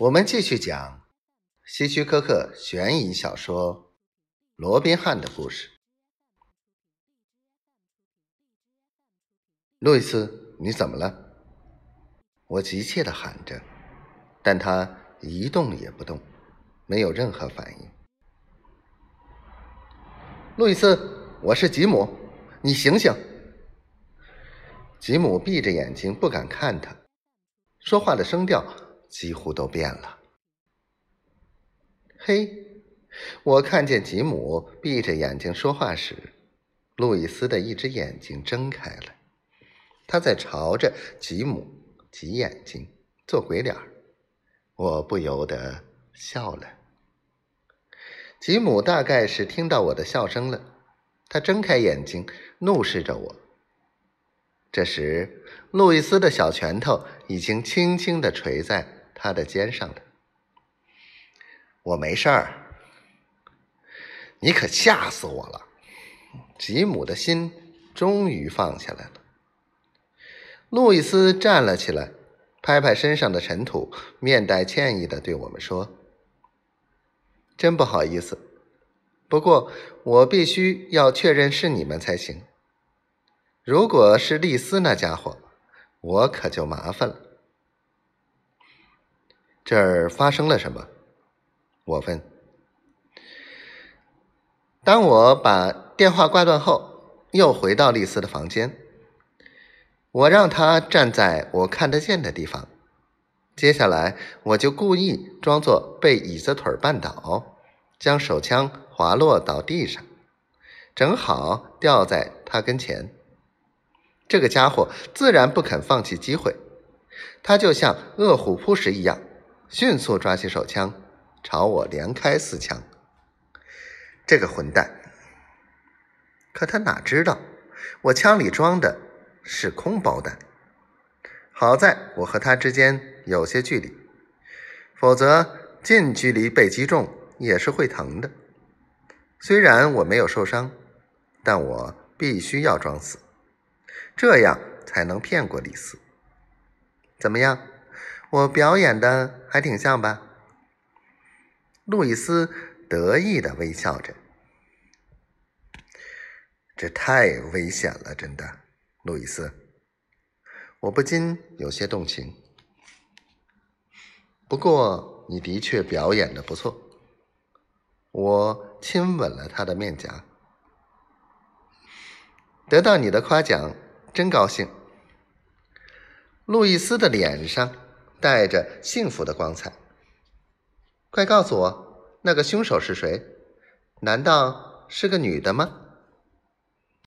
我们继续讲希区柯克悬疑小说《罗宾汉的故事》。路易斯，你怎么了？我急切的喊着，但他一动也不动，没有任何反应。路易斯，我是吉姆，你醒醒！吉姆闭着眼睛，不敢看他，说话的声调。几乎都变了。嘿，我看见吉姆闭着眼睛说话时，路易斯的一只眼睛睁开了，他在朝着吉姆挤眼睛做鬼脸我不由得笑了。吉姆大概是听到我的笑声了，他睁开眼睛，怒视着我。这时，路易斯的小拳头已经轻轻的垂在。他的肩上的，我没事儿。你可吓死我了！吉姆的心终于放下来了。路易斯站了起来，拍拍身上的尘土，面带歉意的对我们说：“真不好意思，不过我必须要确认是你们才行。如果是丽丝那家伙，我可就麻烦了。”这儿发生了什么？我问。当我把电话挂断后，又回到丽丝的房间。我让她站在我看得见的地方。接下来，我就故意装作被椅子腿绊倒，将手枪滑落到地上，正好掉在他跟前。这个家伙自然不肯放弃机会，他就像饿虎扑食一样。迅速抓起手枪，朝我连开四枪。这个混蛋！可他哪知道，我枪里装的是空包弹。好在我和他之间有些距离，否则近距离被击中也是会疼的。虽然我没有受伤，但我必须要装死，这样才能骗过李四。怎么样？我表演的还挺像吧？路易斯得意的微笑着。这太危险了，真的，路易斯。我不禁有些动情。不过你的确表演的不错。我亲吻了他的面颊。得到你的夸奖，真高兴。路易斯的脸上。带着幸福的光彩。快告诉我，那个凶手是谁？难道是个女的吗？